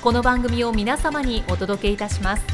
この番組を皆様にお届けいたします。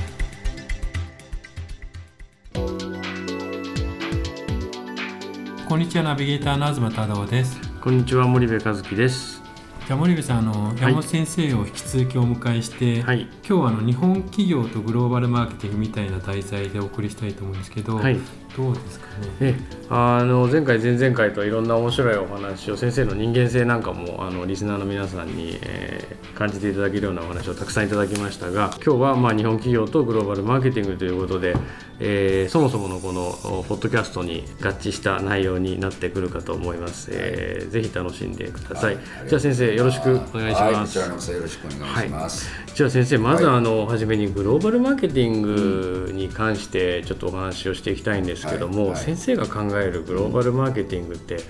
こんにちはナビゲーターの東忠夫です。こんにちは森部和樹です。じゃあ森部さんあの山本先生を引き続きお迎えして、はい。今日はあの日本企業とグローバルマーケティングみたいな題材でお送りしたいと思うんですけど、はいどうですかね？えあの前回前々回といろんな面白いお話を先生の人間性なんかもあのリスナーの皆さんに、えー感じていただけるようなお話をたくさんいただきましたが今日はまあ日本企業とグローバルマーケティングということで、えーそもそものこのおポッドキャストに合致した内容になってくるかと思います、えーぜひ楽しんでください、じゃあ先生よろしくお願いしはい、こます、ちらこそよろしくお願いします。じゃあ先生まずはいあの、初めにグローバルマーケティングに関してちょっとお話をしていきたいんですけども、はいはい。先生が考えるグローバルマーケティングって一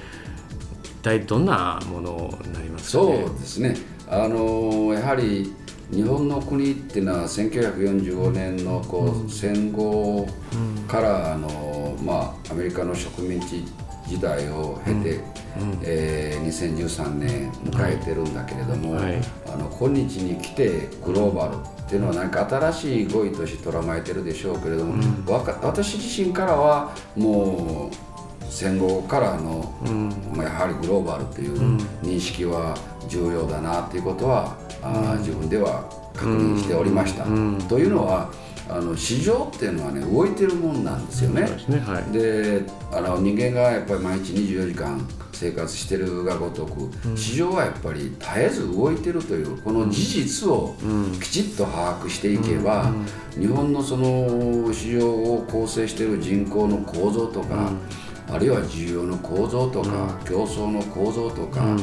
体どんなものになりますかそうねですね。あのやはり日本の国っていうのは1945年のこう、戦後からあのまあアメリカの植民地時代を経て、えー2013年迎えてるんだけれども、はい。あの今日に来てグローバルっていうのは何か新しい語彙として捉えてるでしょうけれども、わか私自身からはもう戦後からの、まあ、やはりグローバルという認識は重要だなということは、あー自分では確認しておりました。というのはあの市場っていうのはね動いてるもんなんですよね。ですねはい。であの人間がやっぱり毎日24時間生活してるがごとく、市場はやっぱり絶えず動いてるというこの事実をきちっと把握していけば、日本のその市場を構成している人口の構造とか、あるいは需要の構造とか、競争の構造とか、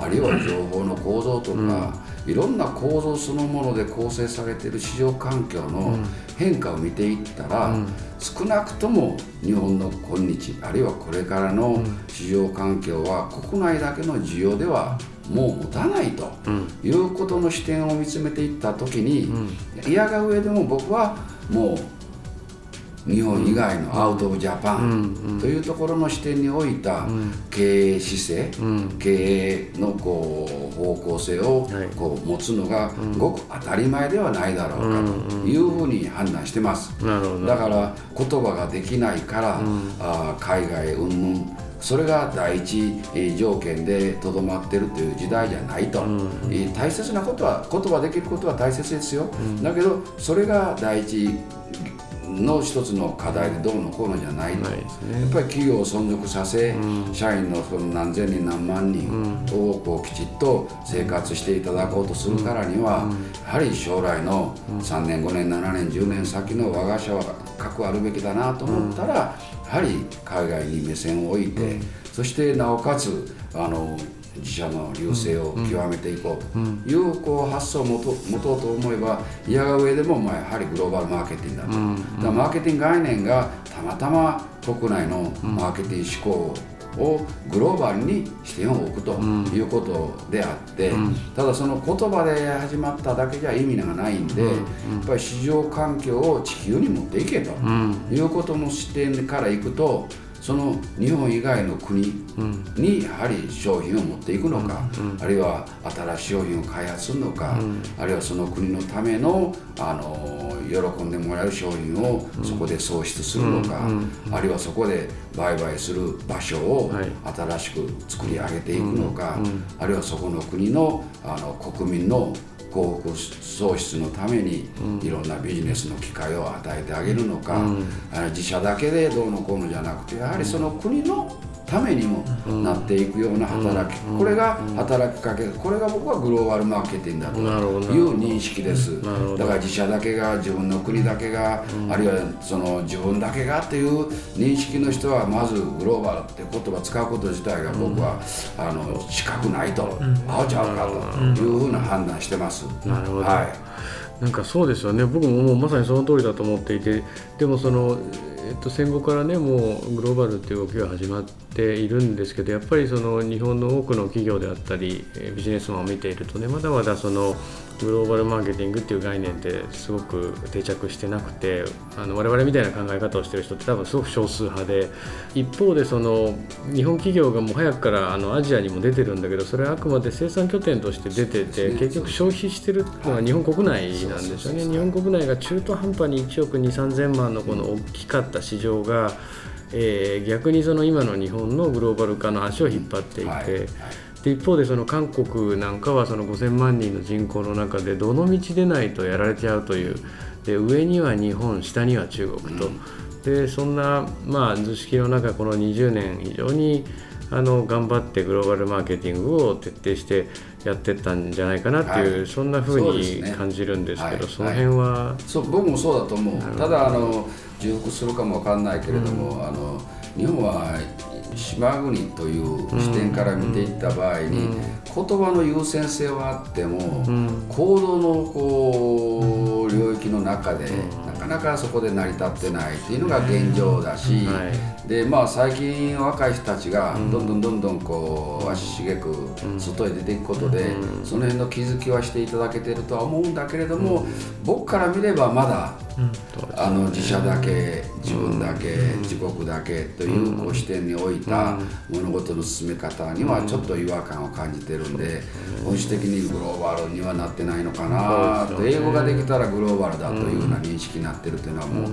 あるいは情報の構造とか、いろんな構造そのもので構成されている市場環境の変化を見ていったら、少なくとも日本の今日あるいはこれからの市場環境は国内だけの需要ではもう持たないということの視点を見つめていった時に、いやが上でも僕はもう日本以外のアウト・オブ・ジャパンというところの視点に置いた経営姿勢、経営のこう方向性をはい。こう持つのがごく当たり前ではないだろうかというふうに判断してます。だから言葉ができないから、あー海外云々それが第一えー条件でとどまってるという時代じゃないと、えー大切なことは言葉できることは大切ですよ、だけどそれが第一の一つの課題でどうのこうのじゃないと。ないね。やっぱり企業を存続させ、社員のその何千人何万人をこうきちっと生活していただこうとするからには、やはり将来の3年5年7年10年先の我が社は核あるべきだなと思ったら、やはり海外に目線を置いて、そしてなおかつあの自社の流星を極めていこうというこう発想を持と持とうと思えばいやが上でもまあやはりグローバルマーケティングだと、だからマーケティング概念がたまたま国内のマーケティング思考をグローバルに視点を置くということであって、ただその言葉で始まっただけじゃ意味がないんで、やっぱり市場環境を地球に持っていけということの視点からいくとその日本以外の国にやはり商品を持っていくのか、あるいは新しい商品を開発するのか、あるいはその国のためのあの喜んでもらえる商品をそこで創出するのか、あるいはそこで売買する場所をはい。新しく作り上げていくのか、あるいはそこの国のあの国民の幸福創出のためにいろんなビジネスの機会を与えてあげるのか、あの自社だけでどうのこうのじゃなくてやはりその国のためにもなっていくような働き、これが働きかけこれが僕はグローバルマーケティングだという認識です。だから自社だけが自分の国だけが、あるいはその自分だけがっていう認識の人はまずグローバルって言葉使うこと自体が僕は、あの資格ないと、あうちゃうかというふうな判断してます。なるほど、はい。なんかそうですよね。僕ももうまさにその通りだと思っていてでもそのえっと、戦後からねもうグローバルっていう動きが始まっているんですけどやっぱりその日本の多くの企業であったりビジネスマンを見ているとねまだまだそのグローバルマーケティングっていう概念ってすごく定着してなくてあの我々みたいな考え方をしてる人って多分すごく少数派で一方でその日本企業がもう早くからあのアジアにも出てるんだけどそれはあくまで生産拠点として出てて結局消費してるのは日本国内なんですよね。日本国内が中途半端に1億2 3 0 0 0万のこの大きかった市場が、えー、逆にその今の日本のグローバル化の足を引っ張っていて。はい。はいで一方でその韓国なんかはその5000万人の人口の中でどの道でないとやられちゃうという。で上には日本下には中国と、でそんな、まあ、図式の中この20年非常にあの頑張ってグローバルマーケティングを徹底してやってったんじゃないかなっていう、はい、そんなふうに感じるんですけどそ、ねはい、その辺は、そう僕もそうだと思う。ただあの重複するかもわかんないけれども、うん、あの日本は島国という視点から見ていった場合に、言葉の優先性はあっても、行動のこう領域の中で、なかなかそこで成り立ってないっていうのが現状だし、でまあ最近若い人たちがどんどんどんどんこう足しげく外へ出ていくことで、その辺の気づきはしていただけてるとは思うんだけれども、僕から見ればまだあの自社だけ自分だけ、自国だけというこう視点に置いた物事の進め方にはちょっと違和感を感じてるんで、本質的にグローバルにはなってないのかなと英語ができたらグローバルだというような認識になってるというのはも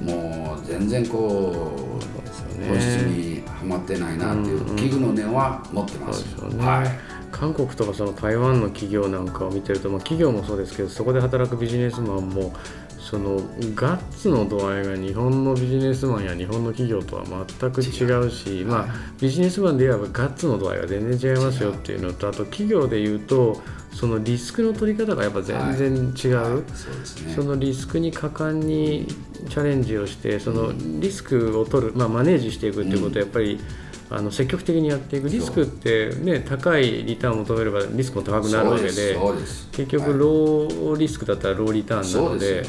う,、もう全然こう本質にはまってないなっていう危惧の念は持ってます。はい。韓国とかその台湾の企業なんかを見てると、まあ、企業もそうですけどそこで働くビジネスマンもそのガッツの度合いが日本のビジネスマンや日本の企業とは全く違うしまあ、ビジネスマンで言えばガッツの度合いが全然違いますよっていうのとあと企業で言うとそのリスクの取り方がやっぱ全然違う。はい。はいそね、そのリスクに果敢にチャレンジをしてそのリスクを取る、まあ、マネージしていくっていうことはやっぱり、うんあの積極的にやっていくリスクって、ね、高いリターンを求めればリスクも高くなるわけで結局、ローリスクだったらローリターンなので、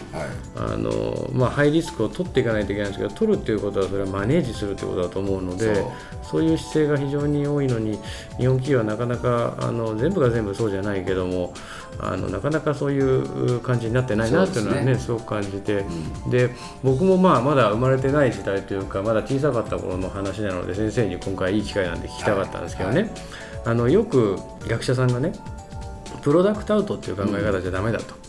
あのまあ、ハイリスクを取っていかないといけないんですけど取るっていうことはそれはマネージするということだと思うのでそういう姿勢が非常に多いのに日本企業はなかなかあの全部が全部そうじゃないけどもあのなかなかそういう感じになってないなっていうのはね、ね、すごく感じて、うん、で僕もまあまだ生まれてない時代というかまだ小さかった頃の話なので先生に今回いい機会なんで聞きたかったんですけどね、はい。はい、あのよく学者さんがねプロダクトアウトっていう考え方じゃだめだと。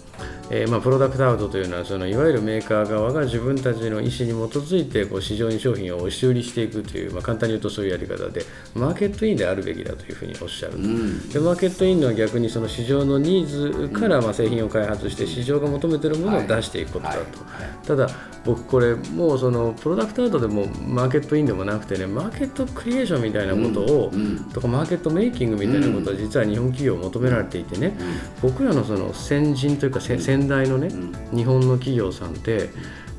えー、まあ、プロダクトアウトというのはそのいわゆるメーカー側が自分たちの意思に基づいてこう市場に商品を押し売りしていくという、まあ、簡単に言うとそういうやり方でマーケットインであるべきだというふうにおっしゃる。と、うん、でマーケットインのは逆にその市場のニーズからまあ製品を開発して市場が求めているものを出していくことだと、ただ僕これもうそのプロダクトアウトでもマーケットインでもなくてねマーケットクリエーションみたいなことを、うん。うん、とかマーケットメイキングみたいなことは実は日本企業求められていてね、僕らのその先人というか先代のね、日本の企業さんって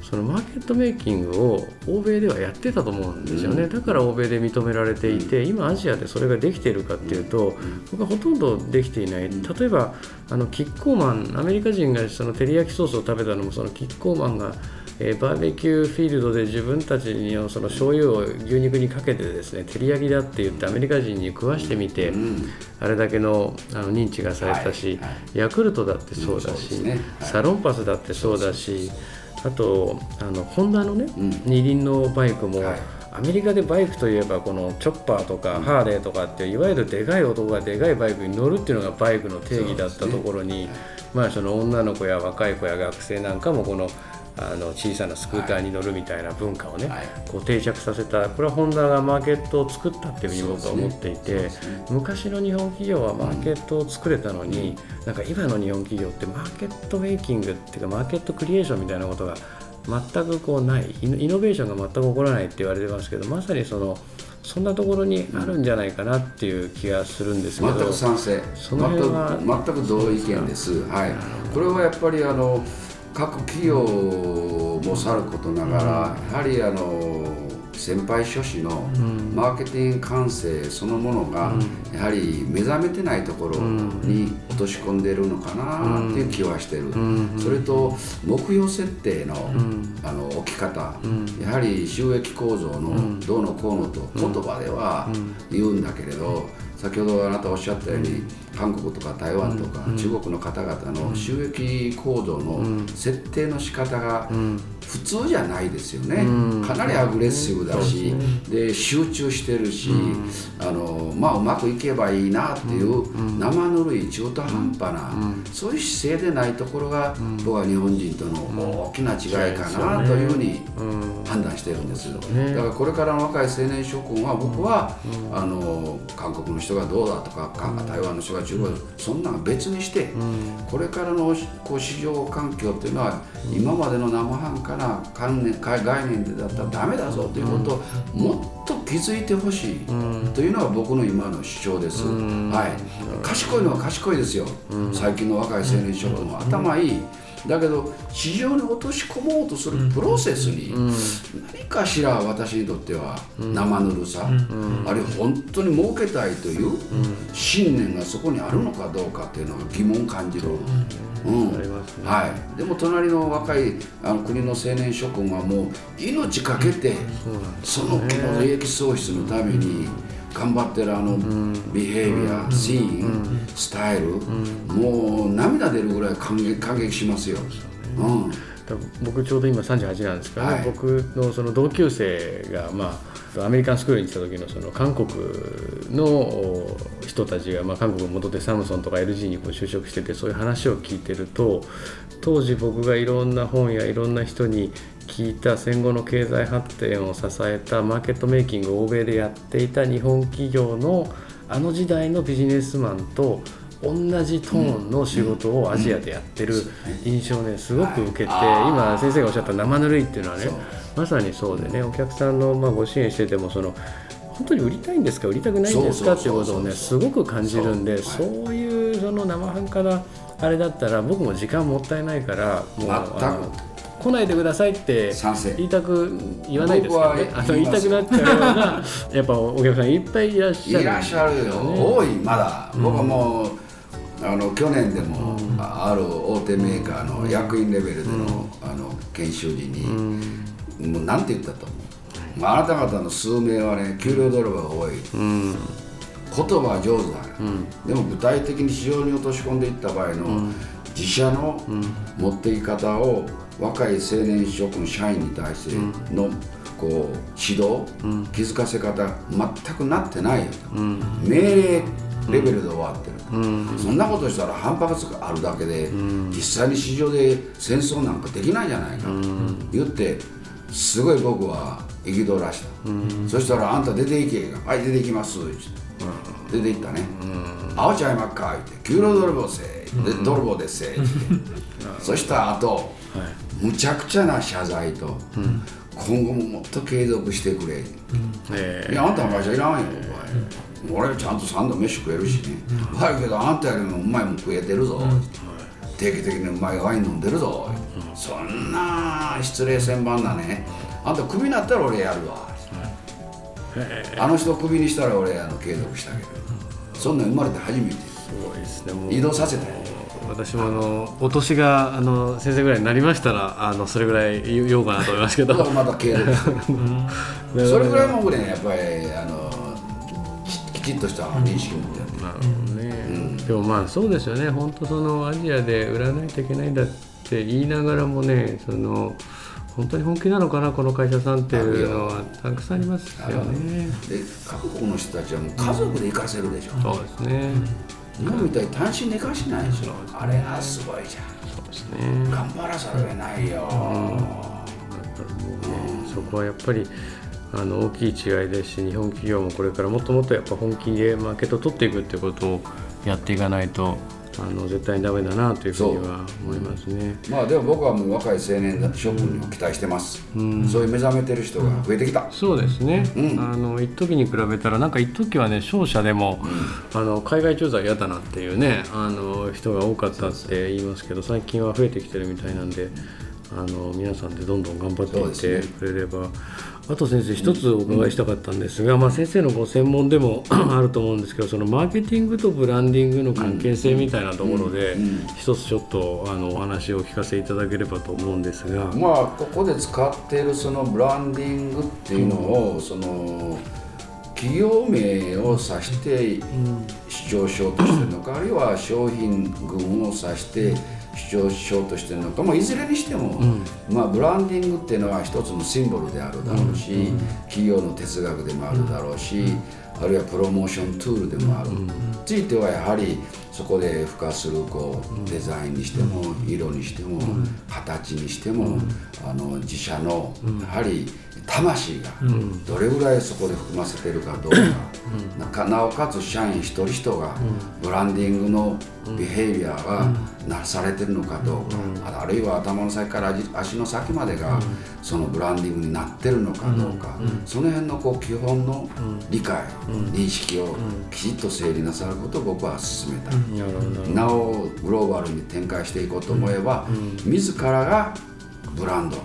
そのマーケットメイキングを欧米ではやってたと思うんですよね、だから欧米で認められていて今アジアでそれができているかっていうと僕はほとんどできていない。例えばあのキッコーマンアメリカ人がその照り焼きソースを食べたのもそのキッコーマンがえー、バーベキューフィールドで自分たちのその醤油を牛肉にかけてですね照り焼きだって言ってアメリカ人に食わしてみて、うん、あれだけのあの認知がされたし、はいはい、ヤクルトだってそうだし、うんね。はい、サロンパスだってそうだしあとあのホンダのね、うん、二輪のバイクも、アメリカでバイクといえばこのチョッパーとかハーレーとかっていわゆるでかい男がでかいバイクに乗るっていうのがバイクの定義だったところに、まあその女の子や若い子や学生なんかもこのあの小さなスクーターに乗るみたいな文化をね、はい。こう定着させたこれはホンダがマーケットを作ったっていうふうに僕は思っていて、そうですね。昔の日本企業はマーケットを作れたのに、なんか今の日本企業ってマーケットメイキングっていうかマーケットクリエーションみたいなことが全くこうないイノベーションが全く起こらないって言われてますけどまさにそのそんなところにあるんじゃないかなっていう気がするんですけど、全く賛成。その辺は全く全く同意見です、はい、これはやっぱりあの各企業もさることながら、やはりあの先輩諸子のマーケティング感性そのものが、やはり目覚めてないところに落とし込んでるのかなっていう気はしてる、それと目標設定の,、あの置き方、やはり収益構造のどうのこうのと言葉では言うんだけれど、先ほどあなたおっしゃったように、韓国とか台湾とか中国の方々の収益構造の設定の仕方が普通じゃないですよね、かなりアグレッシブだし、で集中してるし、あのまあ、うまくいけばいいなっていう生ぬるい中途半端な、そういう姿勢でないところが、僕は日本人との大きな違いかなというふうに判断してるんです、だからこれからの若い青年諸君は僕は、あの韓国の人がどうだとかか台湾の人が中国そんなの別にして、これからのこう市場環境っていうのは今までの生半可な観念概念でだったらダメだぞということをもっと気づいてほしいと。いうのが僕の今の主張です、はい、賢いのは賢いですよ、最近の若い青年諸君は頭いいだけど市場に落とし込もうとするプロセスに何かしら私にとっては生ぬるさ、あるいは本当に儲けたいという信念がそこにあるのかどうかっていうのが疑問感じる。うん。はい、でも隣の若いあの国の青年諸君はもう命かけてその利益創出のために頑張ってるあのビヘイビア、シーン、スタイル、もう涙出るぐらい感激感激しますよ。うん。僕ちょうど今38なんですけど、ね。はい。僕のその同級生が、まあ、アメリカンスクールに行った時のその韓国の人たちが、まあ、韓国に戻ってサムソンとか LG にこう就職しててそういう話を聞いてると当時僕がいろんな本やいろんな人に聞いた戦後の経済発展を支えたマーケットメイキングを欧米でやっていた日本企業のあの時代のビジネスマンと同じトーンの仕事をアジアでやってる印象をねすごく受けて、はい今先生がおっしゃった生ぬるいっていうのはねまさにそうでねお客さんのまあご支援しててもその本当に売りたいんですか売りたくないんですかっていうことをねすごく感じるんでそういうその生半可なあれだったら僕も時間もったいないからもう来ないでくださいって言いたく言わないですかね。言いたくなっちゃうような やっぱお客さんいっぱいいらっしゃる。いらっしゃるよ、多いまだ、僕はもうあの去年でも、あある大手メーカーの役員レベルでの,、あの研修時に、もうなんて言ったと思う、まあ、あなた方の数名はね給料泥棒が多い、言葉は上手だ、でも具体的に市場に落とし込んでいった場合の、自社の持っていき方を若い青年諸君社員に対しての、こう指導、気づかせ方全くなってないよと、命令レベルで終わってると、そんなことしたら反発があるだけで、実際に市場で戦争なんかできないじゃないかと言ってすごい僕は憤らした、そしたら「あんた出ていけ」はい出ていきます」出ていったね「青ちゃいまっか」言って「給料泥棒せで泥棒ですせ」そした後、むちゃくちゃな謝罪と、今後ももっと継続してくれ、えいやあんたの会社いらんよ、お前。俺ちゃんと3度飯食えるしね、はいけどあんたよりもうまいもん食えてるぞ、定期的にうまいワイン飲んでるぞ、そんな失礼千万なね。あんたクビになったら俺やるわ、あの人をクビにしたら俺あの継続したけど、そんなん生まれて初めてす。ごいですね移動させたよ私もあのお年があの先生ぐらいになりましたらあのそれぐらい言おうかなと思いますけど。また継続するそれぐらい僕ねやっぱりあのききちっとした認識を持ってやってるなるほどね、でもまあそうですよね。本当そのアジアで売らないといけないんだって言いながらもねその本当に本気なのかなこの会社さんっていうのはたくさんありますよね。で韓国の人たちはもう家族で行かせるでしょ、そうですね日本みたいに単身寝かしないでしょ。あれがすごいじゃん。そうですね。頑張らざるを得ないよ、そこはやっぱりあの大きい違いですし日本企業もこれからもっともっとやっぱ本気でマーケットを取っていくっていうことをやっていかないとあの絶対にダメだなというふうには思いますね。まあでも僕はもう若い青年諸君にも期待してます、そういう目覚めてる人が増えてきた、そうですね、うん。あの一時に比べたらなんか一時はね商社でも、あの海外駐在嫌だなっていうねあの人が多かったって言いますけど最近は増えてきてるみたいなんであの皆さんでどんどん頑張っていってくれれば、あと先生一つお伺いしたかったんですが、まあ、先生のご専門でも あると思うんですけどそのマーケティングとブランディングの関係性みたいなところで、一つちょっとあのお話をお聞かせいただければと思うんですが。まあここで使っているそのブランディングっていうのを、その企業名を指して主張しようとしてるのか、あるいは商品群を指して主張しようとしてるのか、まあ、いずれにしても、まあ、ブランディングっていうのは一つのシンボルであるだろうし、企業の哲学でもあるだろうし、あるいはプロモーションツールでもある、ついてはやはりそこで付加するこうデザインにしても色にしても形にしてもあの自社のやはり魂がどれぐらいそこで含ませてるかどうか。なかなおかつ社員一人一人がブランディングのビヘイビアがなされてるのかどうか。ああるいは頭の先から足足の先までがそのブランディングになってるのかどうか。その辺のこう基本の理解認識をきちっと整理なさることを僕は進めた。なおグローバルに展開していこうと思えば、自らがブランド、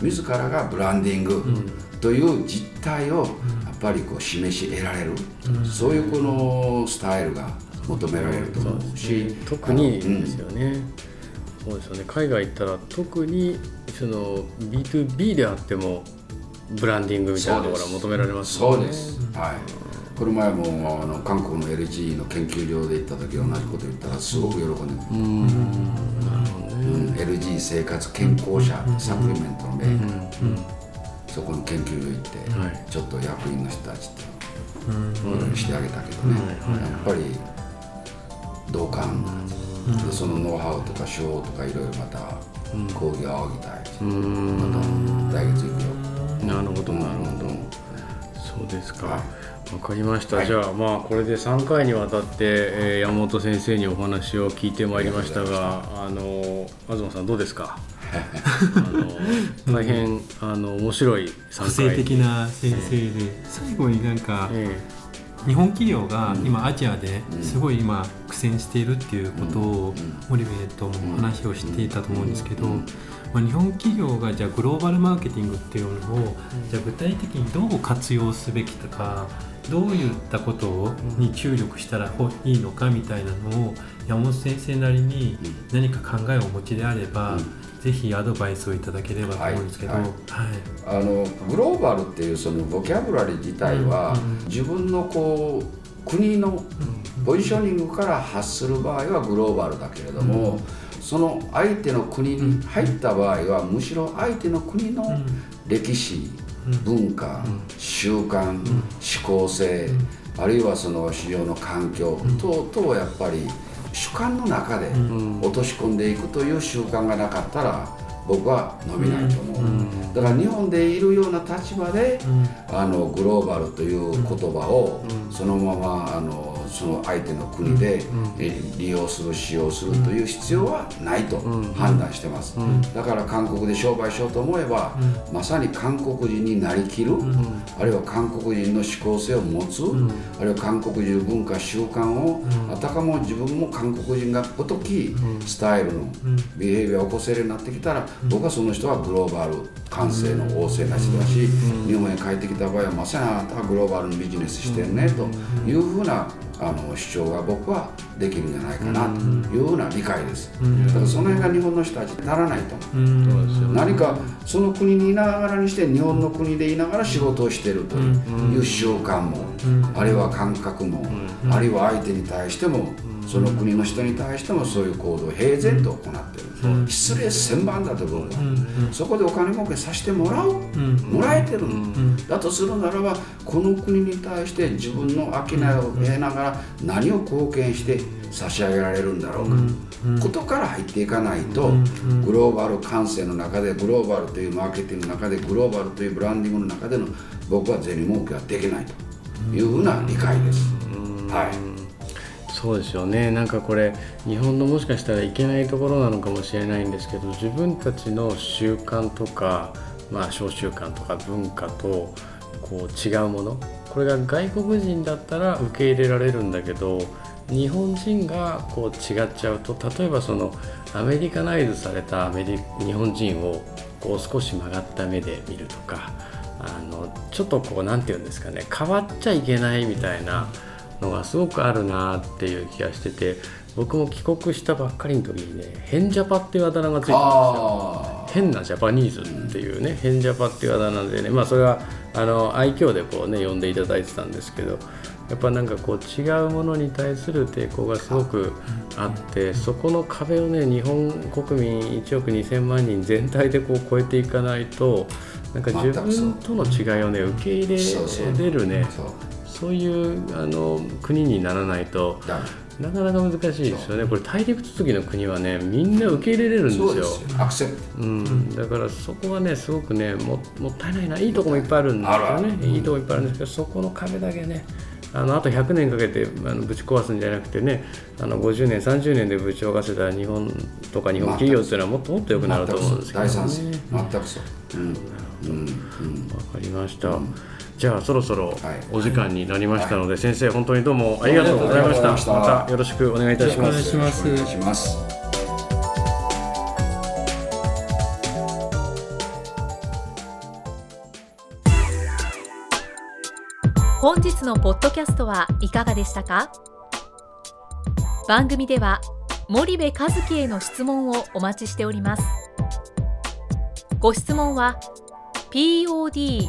自らがブランディングという実態をやっぱりこう示し得られる、そういうこのスタイルが求められると思うし。特にですよね、そうですよね。海外行ったら特にその B2B であってもブランディングみたいなところは求められますもね。そうんです、はいこの前もあの韓国の LG の研究所で行った時同じこと言ったらすごく喜んでくれたうん。LG 生活健康者サプリメントのメーカー、そこの研究所行って、はい。ちょっと役員の人たちといろいろしてあげたけどね、やっぱり同感、でそのノウハウとか手法とかいろいろまた講義を仰ぎたい、また来月行くよなるほどなるほど、うん。そうですか。はいわかりました、はい。じゃあまあこれで3回にわたって、えー山本先生にお話を聞いてまいりましたがあの東さんどうですか？あの大変あの面白い3回。個性的な先生で最後になんかえ日本企業が今アジアですごい今苦戦しているっていうことを森部とも話をしていたと思うんですけど、まあ、日本企業がじゃあグローバルマーケティングっていうのをじゃあ具体的にどう活用すべきとかどういったことをに注力したらほいいのかみたいなのを山本先生なりに何か考えをお持ちであれば、ぜひアドバイスをいただければと思うんですけど、はい。はい。あのグローバルっていうそのボキャブラリー自体は、自分のこう国のポジショニングから発する場合はグローバルだけれども、その相手の国に入った場合はむしろ相手の国の歴史、文化、習慣、思考性、あるいはその市場の環境等々をやっぱり主観の中で落とし込んでいくという習慣がなかったら僕は伸びないと思う、だから日本でいるような立場で、あのグローバルという言葉をそのままあのその相手の国で、え利用する使用するという必要はないと判断してます、だから韓国で商売しようと思えば、まさに韓国人になりきる、あるいは韓国人の思考性を持つ、あるいは韓国人文化習慣を、あたかも自分も韓国人がごときスタイルのビヘイビアを起こせるようになってきたら、僕はその人はグローバル感性の旺盛な人だし、日本へ帰ってきた場合はまさにあなたはグローバルにビジネスしてるねというふうなあの主張が僕はできるんじゃないかなというふうな理解です、だからその辺が日本の人たちならないと。思うそうですよ何かその国にいながらにして日本の国でいながら仕事をしているという習慣も、あるいは感覚も、あるいは相手に対してもその国の人に対してもそういう行動を平然と行ってる、失礼千万だと僕は、そこでお金儲けさせてもらう、もらえてる、だとするならばこの国に対して自分の商いを得ながら何を貢献して差し上げられるんだろうか、ことから入っていかないと、グローバル感性の中でグローバルというマーケティングの中でグローバルというブランディングの中での僕は銭儲けはできないというふうな理解です。はいそうですよね。なんかこれ日本のもしかしたらいけないところなのかもしれないんですけど自分たちの習慣とか、まあ、小習慣とか文化とこう違うものこれが外国人だったら受け入れられるんだけど日本人がこう違っちゃうと例えばそのアメリカナイズされたアメリ日本人をこう少し曲がった目で見るとかあのちょっとこう何て言うんですかね変わっちゃいけないみたいなのがすごくあるなっていう気がしてて僕も帰国したばっかりの時にね変ジャパっていうあだ名がついてるんですよ。変なジャパニーズっていうね変ジャパっていうあだ名でねまあそれはあの愛嬌でこうね呼んでいただいてたんですけどやっぱなんかこう違うものに対する抵抗がすごくあってそこの壁をね日本国民1億2000万人全体でこう超えていかないとなんか自分との違いをね受け入れれるねそういうあの国にならないとなかなか難しいですよね。これ大陸続きの国はねみんな受け入れれるんですよ。アクセうん、だからそこはねすごくねももったいないな。いいとこもいっぱいあるんですよね。いいとこいっぱいあるんですけどそこの壁だけねあのあと100年かけてあのぶち壊すんじゃなくてねあの50年30年でぶち壊せた日本とか日本企業っていうのはもっともっと良くなると思うんですけどね。全くそう。うん、うん、わかりました。うんじゃあそろそろお時間になりましたので、はい、先生本当にどうもありがとうございました。また。よろしくお願いいたします。お願いします。本日のポッドキャストはいかがでしたか？番組では森部一樹への質問をお待ちしております。ご質問は pod